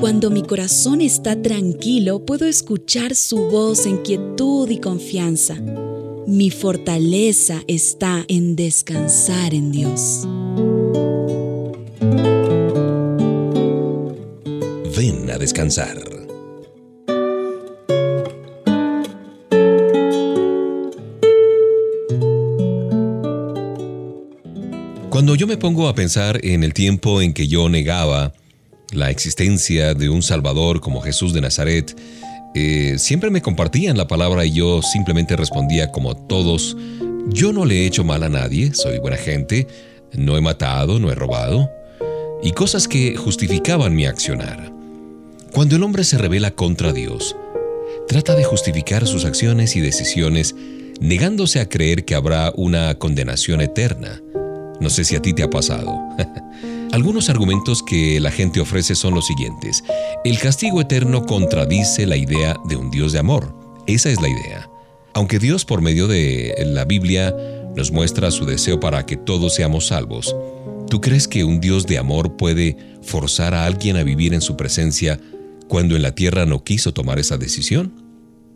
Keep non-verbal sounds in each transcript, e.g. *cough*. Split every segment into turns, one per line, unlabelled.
Cuando mi corazón está tranquilo, puedo escuchar su voz en quietud y confianza. Mi fortaleza está en descansar en Dios.
Ven a descansar. Cuando yo me pongo a pensar en el tiempo en que yo negaba la existencia de un Salvador como Jesús de Nazaret, eh, siempre me compartían la palabra y yo simplemente respondía como todos, yo no le he hecho mal a nadie, soy buena gente, no he matado, no he robado, y cosas que justificaban mi accionar. Cuando el hombre se revela contra Dios, trata de justificar sus acciones y decisiones negándose a creer que habrá una condenación eterna. No sé si a ti te ha pasado. *laughs* Algunos argumentos que la gente ofrece son los siguientes. El castigo eterno contradice la idea de un Dios de amor. Esa es la idea. Aunque Dios por medio de la Biblia nos muestra su deseo para que todos seamos salvos, ¿tú crees que un Dios de amor puede forzar a alguien a vivir en su presencia cuando en la tierra no quiso tomar esa decisión?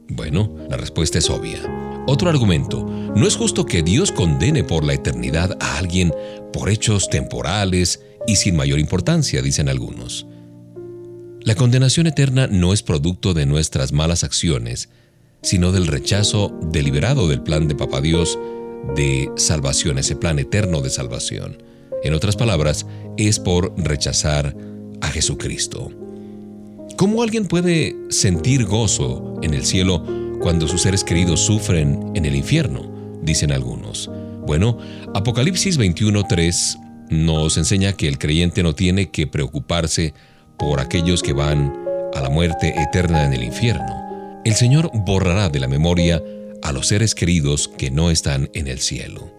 Bueno, la respuesta es obvia. Otro argumento, no es justo que Dios condene por la eternidad a alguien por hechos temporales y sin mayor importancia, dicen algunos. La condenación eterna no es producto de nuestras malas acciones, sino del rechazo deliberado del plan de Papá Dios de salvación, ese plan eterno de salvación. En otras palabras, es por rechazar a Jesucristo. ¿Cómo alguien puede sentir gozo en el cielo cuando sus seres queridos sufren en el infierno, dicen algunos. Bueno, Apocalipsis 21.3 nos enseña que el creyente no tiene que preocuparse por aquellos que van a la muerte eterna en el infierno. El Señor borrará de la memoria a los seres queridos que no están en el cielo.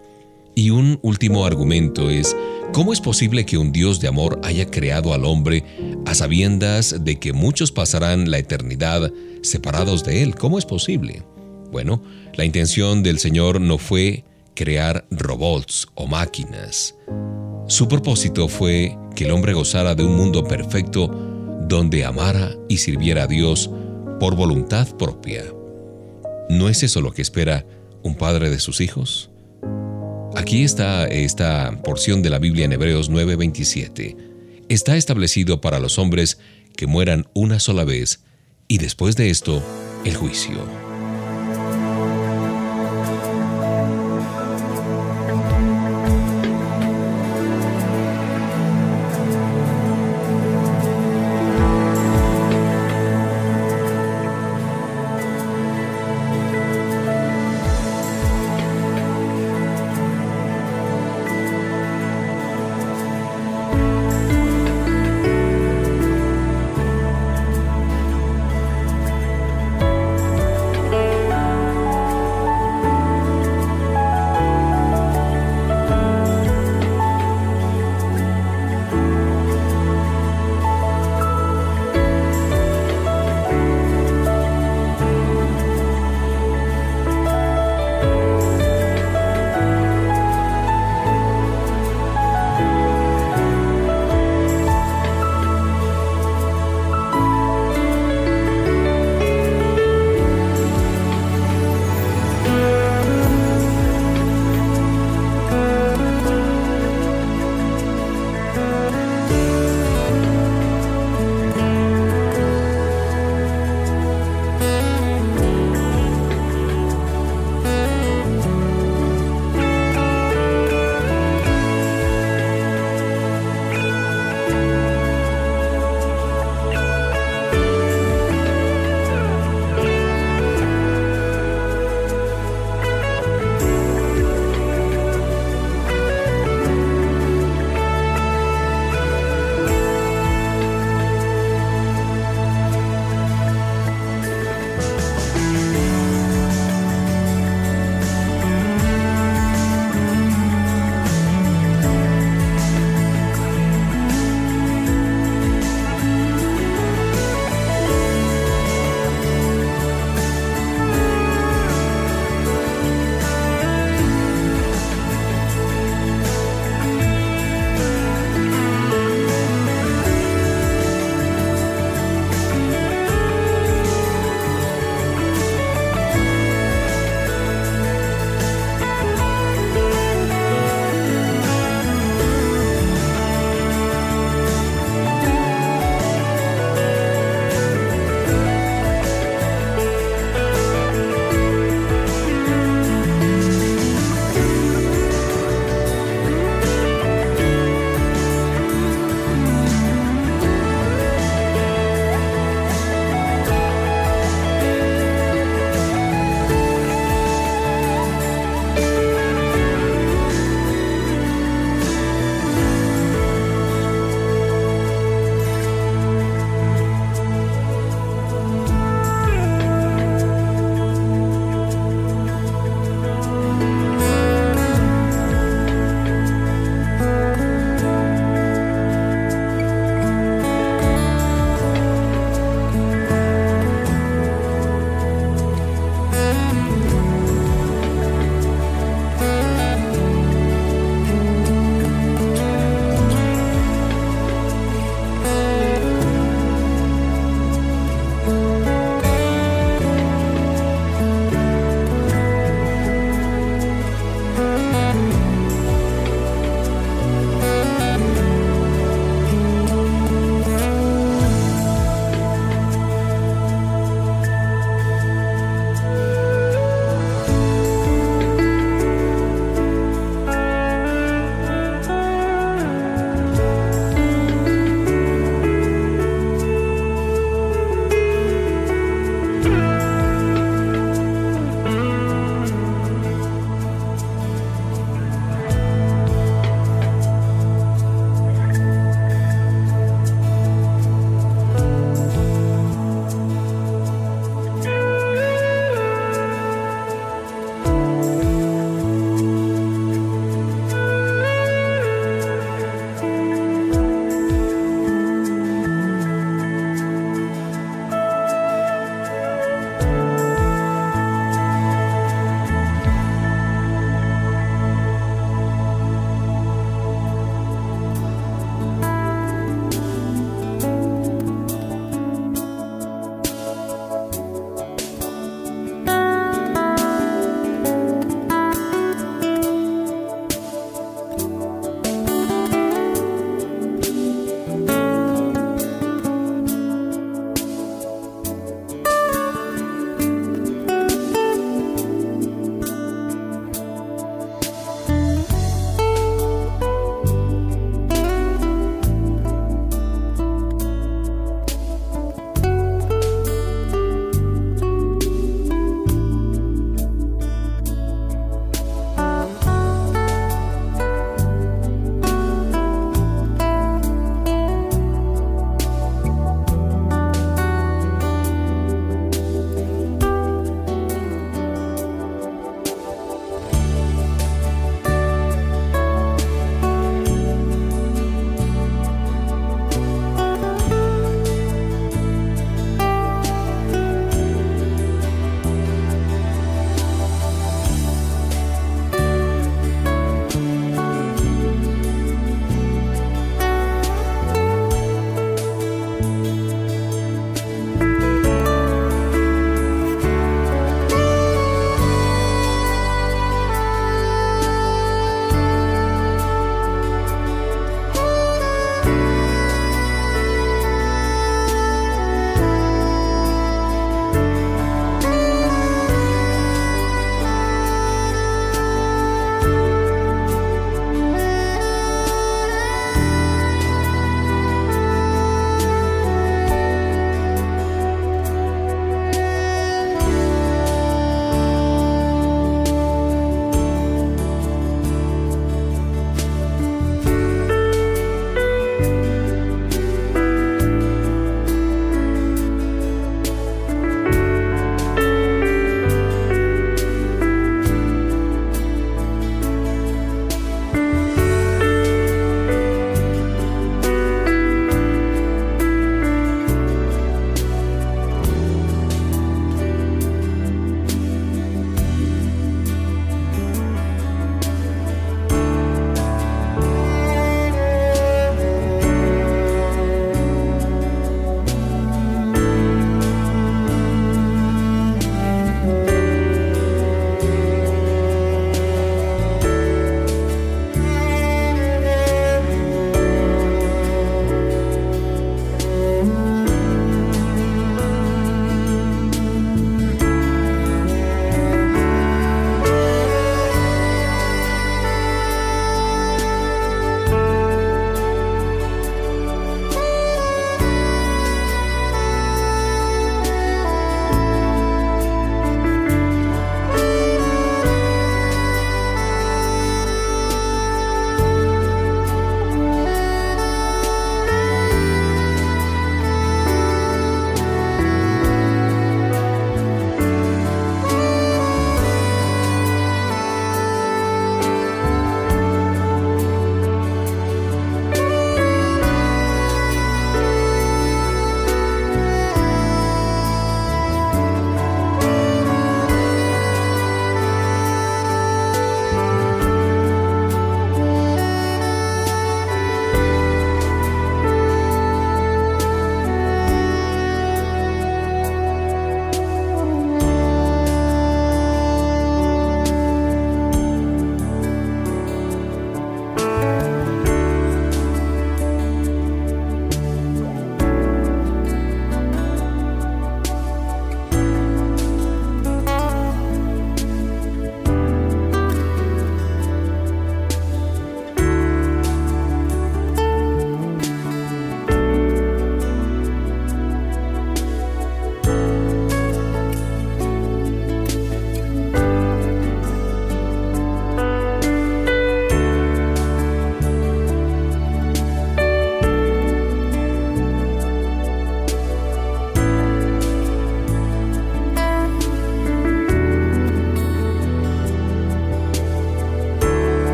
Y un último argumento es, ¿cómo es posible que un Dios de amor haya creado al hombre a sabiendas de que muchos pasarán la eternidad separados de Él. ¿Cómo es posible? Bueno, la intención del Señor no fue crear robots o máquinas. Su propósito fue que el hombre gozara de un mundo perfecto donde amara y sirviera a Dios por voluntad propia. ¿No es eso lo que espera un padre de sus hijos? Aquí está esta porción de la Biblia en Hebreos 9:27. Está establecido para los hombres que mueran una sola vez y después de esto, el juicio.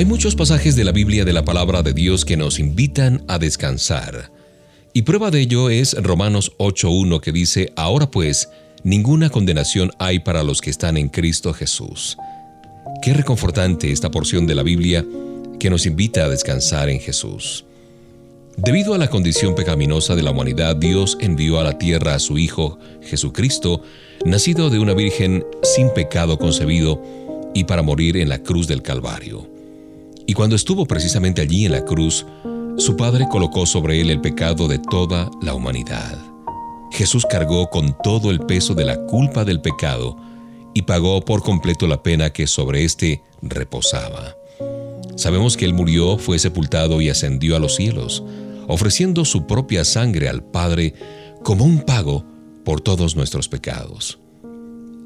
Hay muchos pasajes de la Biblia de la palabra de Dios que nos invitan a descansar. Y prueba de ello es Romanos 8.1 que dice, Ahora pues, ninguna condenación hay para los que están en Cristo Jesús. Qué reconfortante esta porción de la Biblia que nos invita a descansar en Jesús. Debido a la condición pecaminosa de la humanidad, Dios envió a la tierra a su Hijo, Jesucristo, nacido de una virgen sin pecado concebido, y para morir en la cruz del Calvario. Y cuando estuvo precisamente allí en la cruz, su Padre colocó sobre él el pecado de toda la humanidad. Jesús cargó con todo el peso de la culpa del pecado y pagó por completo la pena que sobre éste reposaba. Sabemos que Él murió, fue sepultado y ascendió a los cielos, ofreciendo su propia sangre al Padre como un pago por todos nuestros pecados.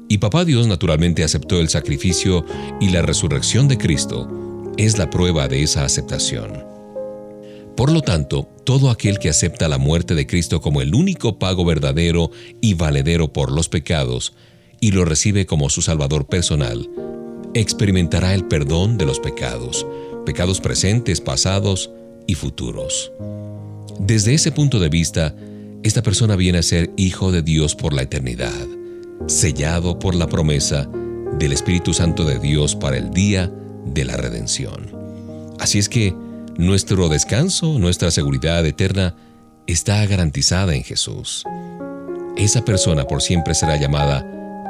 Y Papá Dios naturalmente aceptó el sacrificio y la resurrección de Cristo es la prueba de esa aceptación. Por lo tanto, todo aquel que acepta la muerte de Cristo como el único pago verdadero y valedero por los pecados y lo recibe como su Salvador personal, experimentará el perdón de los pecados, pecados presentes, pasados y futuros. Desde ese punto de vista, esta persona viene a ser hijo de Dios por la eternidad, sellado por la promesa del Espíritu Santo de Dios para el día de la redención. Así es que, nuestro descanso, nuestra seguridad eterna, está garantizada en Jesús. Esa persona por siempre será llamada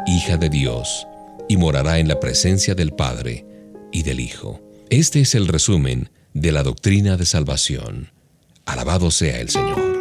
hija de Dios y morará en la presencia del Padre y del Hijo. Este es el resumen de la doctrina de salvación. Alabado sea el Señor.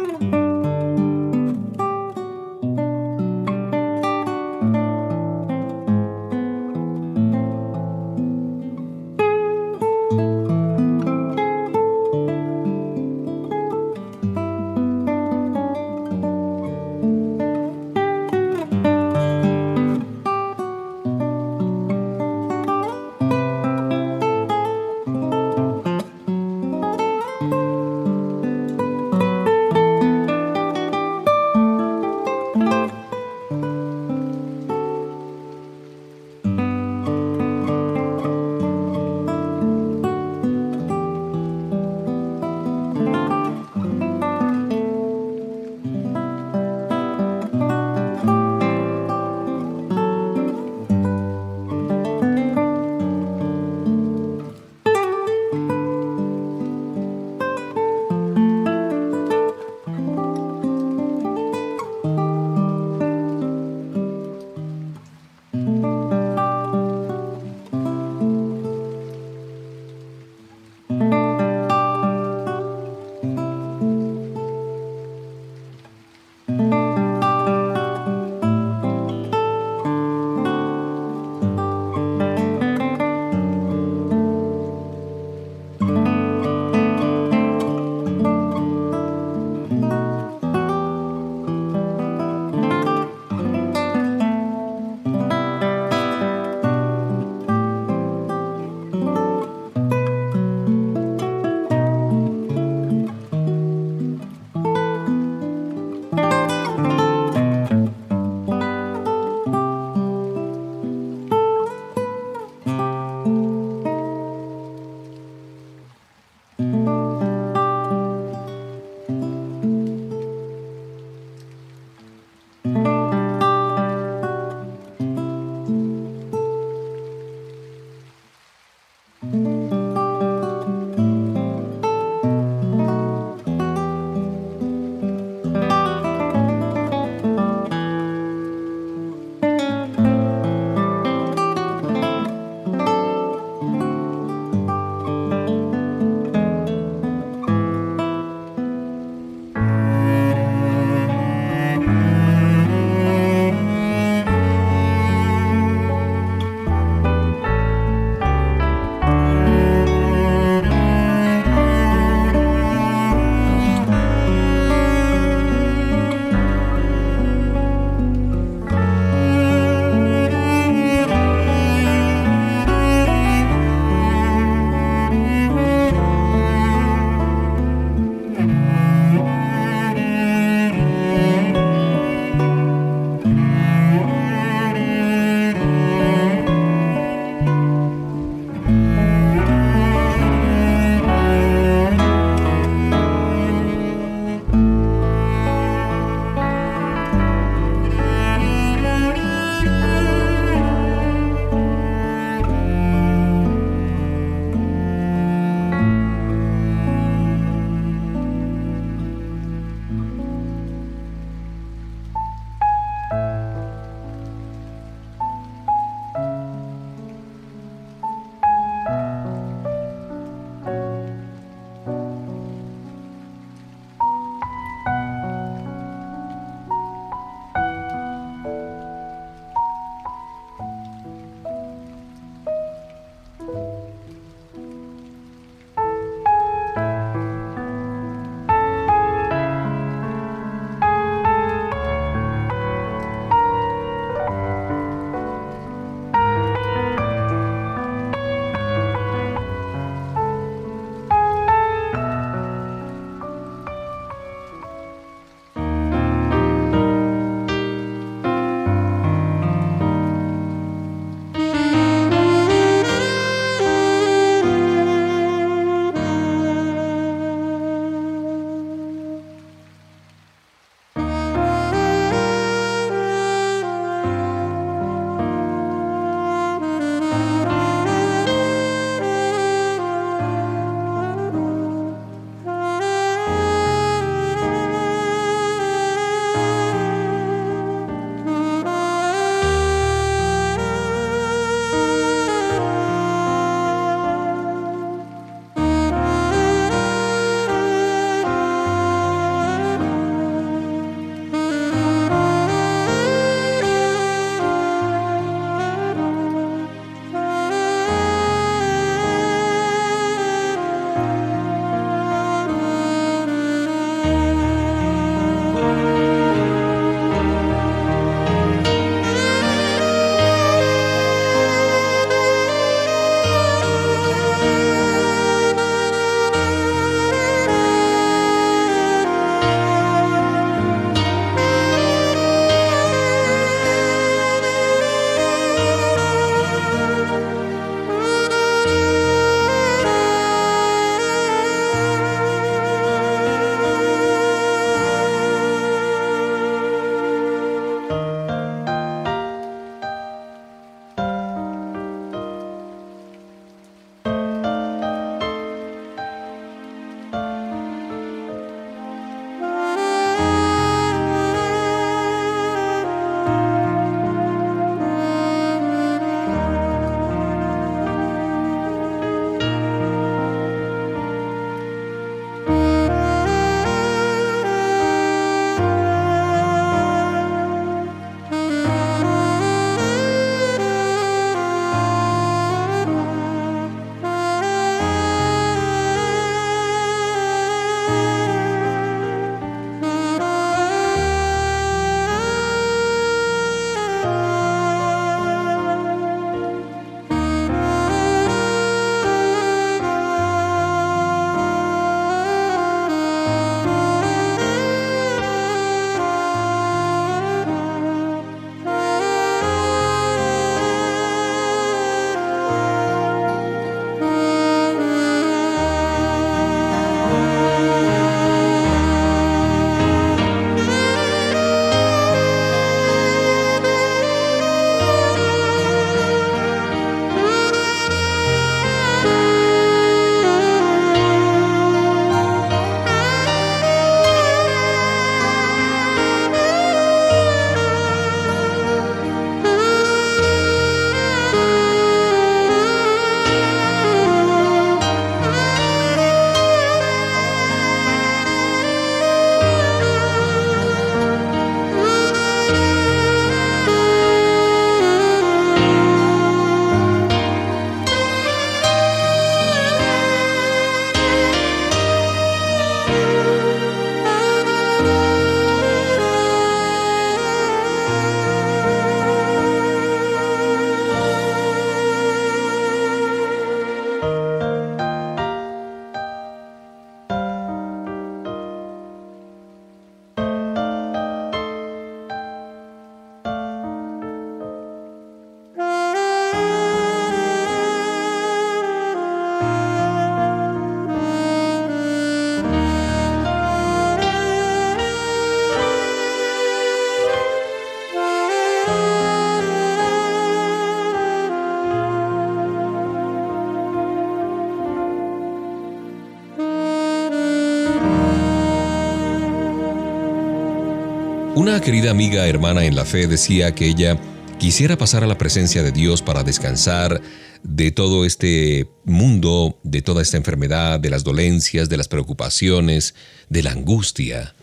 Una querida amiga hermana en la fe decía que ella quisiera pasar a la presencia de Dios para descansar de todo este mundo, de toda esta enfermedad, de las dolencias, de las preocupaciones, de la angustia.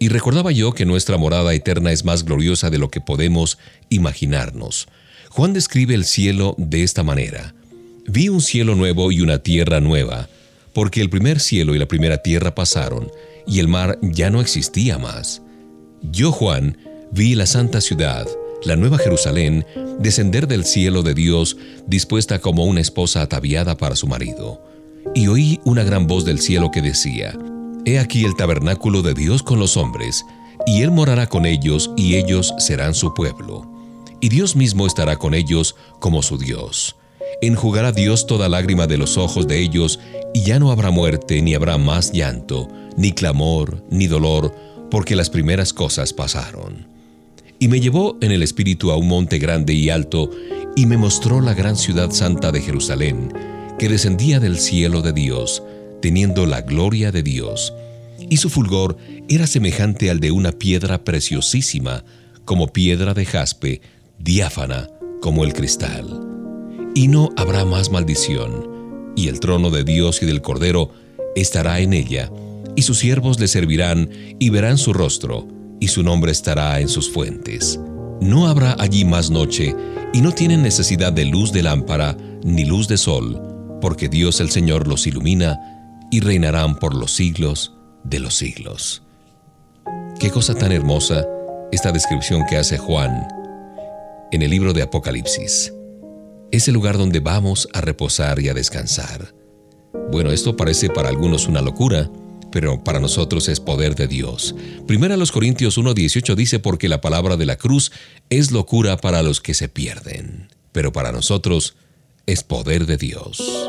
Y recordaba yo que nuestra morada eterna es más gloriosa de lo que podemos imaginarnos. Juan describe el cielo de esta manera. Vi un cielo nuevo y una tierra nueva, porque el primer cielo y la primera tierra pasaron, y el mar ya no existía más. Yo, Juan, vi la santa ciudad, la nueva Jerusalén, descender del cielo de Dios, dispuesta como una esposa ataviada para su marido. Y oí una gran voz del cielo que decía, He aquí el tabernáculo de Dios con los hombres, y Él morará con ellos, y ellos serán su pueblo. Y Dios mismo estará con ellos como su Dios. Enjugará Dios toda lágrima de los ojos de ellos, y ya no habrá muerte, ni habrá más llanto, ni clamor, ni dolor, porque las primeras cosas pasaron. Y me llevó en el espíritu a un monte grande y alto, y me mostró la gran ciudad santa de Jerusalén, que descendía del cielo de Dios, teniendo la gloria de Dios. Y su fulgor era semejante al de una piedra preciosísima, como piedra de jaspe, diáfana como el cristal. Y no habrá más maldición, y el trono de Dios y del Cordero estará en ella, y sus siervos le servirán y verán su rostro, y su nombre estará en sus fuentes. No habrá allí más noche, y no tienen necesidad de luz de lámpara ni luz de sol, porque Dios el Señor los ilumina, y reinarán por los siglos de los siglos. Qué cosa tan hermosa esta descripción que hace Juan en el libro de Apocalipsis. Es el lugar donde vamos a reposar y a descansar. Bueno, esto parece para algunos una locura, pero para nosotros es poder de Dios. Primera los Corintios 1:18 dice porque la palabra de la cruz es locura para los que se pierden, pero para nosotros es poder de Dios.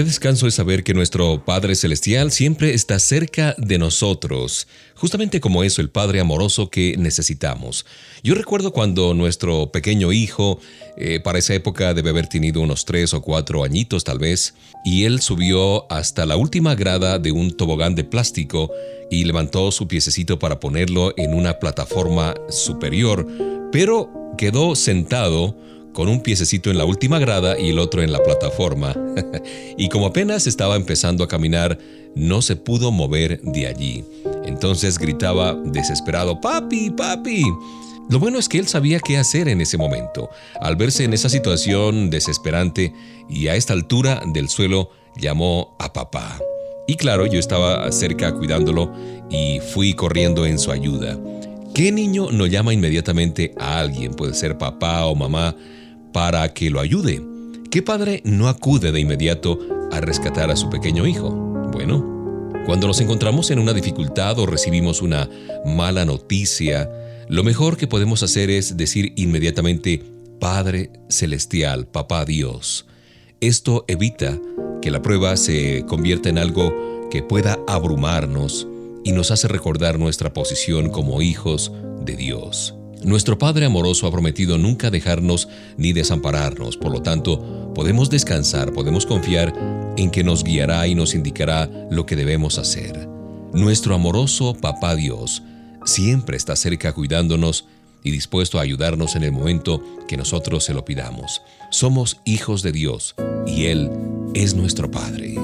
Qué descanso es saber que nuestro Padre Celestial siempre está cerca de nosotros, justamente como eso, el Padre amoroso que necesitamos. Yo recuerdo cuando nuestro pequeño hijo, eh, para esa época debe haber tenido unos tres o cuatro añitos tal vez, y él subió hasta la última grada de un tobogán de plástico y levantó su piececito para ponerlo en una plataforma superior, pero quedó sentado con un piececito en la última grada y el otro en la plataforma. *laughs* y como apenas estaba empezando a caminar, no se pudo mover de allí. Entonces gritaba desesperado, Papi, papi. Lo bueno es que él sabía qué hacer en ese momento. Al verse en esa situación desesperante y a esta altura del suelo, llamó a papá. Y claro, yo estaba cerca cuidándolo y fui corriendo en su ayuda. ¿Qué niño no llama inmediatamente a alguien, puede ser papá o mamá, para que lo ayude. ¿Qué padre no acude de inmediato a rescatar a su pequeño hijo? Bueno, cuando nos encontramos en una dificultad o recibimos una mala noticia, lo mejor que podemos hacer es decir inmediatamente, Padre Celestial, Papá Dios. Esto evita que la prueba se convierta en algo que pueda abrumarnos y nos hace recordar nuestra posición como hijos de Dios. Nuestro Padre amoroso ha prometido nunca dejarnos ni desampararnos, por lo tanto, podemos descansar, podemos confiar en que nos guiará y nos indicará lo que debemos hacer. Nuestro amoroso Papá Dios siempre está cerca cuidándonos y dispuesto a ayudarnos en el momento que nosotros se lo pidamos. Somos hijos de Dios y Él es nuestro Padre.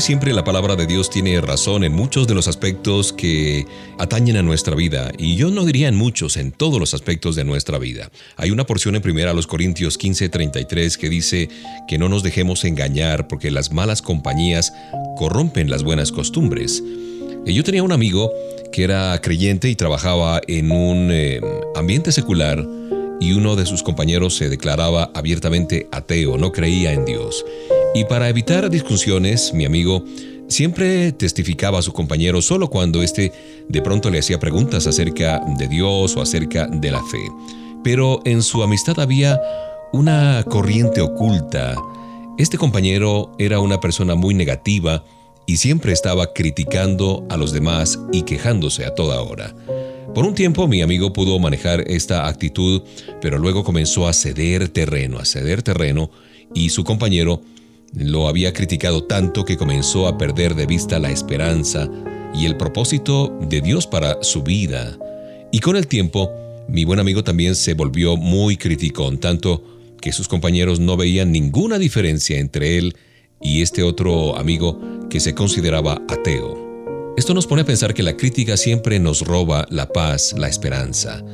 Siempre, la palabra de Dios tiene razón en muchos de los aspectos que atañen a nuestra vida, y yo no diría en muchos, en todos los aspectos de nuestra vida. Hay una porción en primera a los Corintios 15:33 que dice que no nos dejemos engañar porque las malas compañías corrompen las buenas costumbres. Y yo tenía un amigo que era creyente y trabajaba en un eh, ambiente secular y uno de sus compañeros se declaraba abiertamente ateo, no creía en Dios. Y para evitar discusiones, mi amigo siempre testificaba a su compañero solo cuando éste de pronto le hacía preguntas acerca de Dios o acerca de la fe. Pero en su amistad había una corriente oculta. Este compañero era una persona muy negativa y siempre estaba criticando a los demás y quejándose a toda hora. Por un tiempo mi amigo pudo manejar esta actitud, pero luego comenzó a ceder terreno, a ceder terreno, y su compañero lo había criticado tanto que comenzó a perder de vista la esperanza y el propósito de Dios para su vida. Y con el tiempo, mi buen amigo también se volvió muy criticón, tanto que sus compañeros no veían ninguna diferencia entre él y este otro amigo que se consideraba ateo. Esto nos pone a pensar que la crítica siempre nos roba la paz, la esperanza.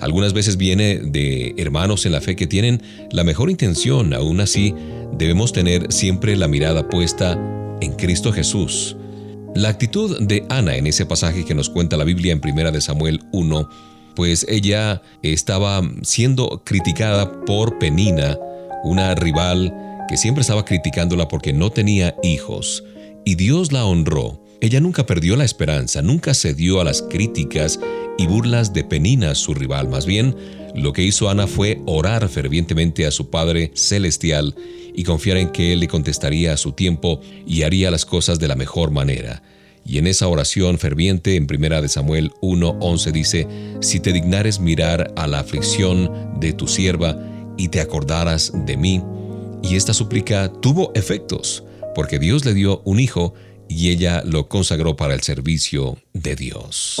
Algunas veces viene de hermanos en la fe que tienen la mejor intención, aún así debemos tener siempre la mirada puesta en Cristo Jesús. La actitud de Ana en ese pasaje que nos cuenta la Biblia en 1 de Samuel 1, pues ella estaba siendo criticada por Penina, una rival que siempre estaba criticándola porque no tenía hijos, y Dios la honró. Ella nunca perdió la esperanza, nunca cedió a las críticas y burlas de Penina, su rival. Más bien, lo que hizo Ana fue orar fervientemente a su Padre Celestial y confiar en que Él le contestaría a su tiempo y haría las cosas de la mejor manera. Y en esa oración ferviente en 1 de Samuel 1:11 dice, Si te dignares mirar a la aflicción de tu sierva y te acordaras de mí. Y esta súplica tuvo efectos, porque Dios le dio un hijo y ella lo consagró para el servicio de Dios.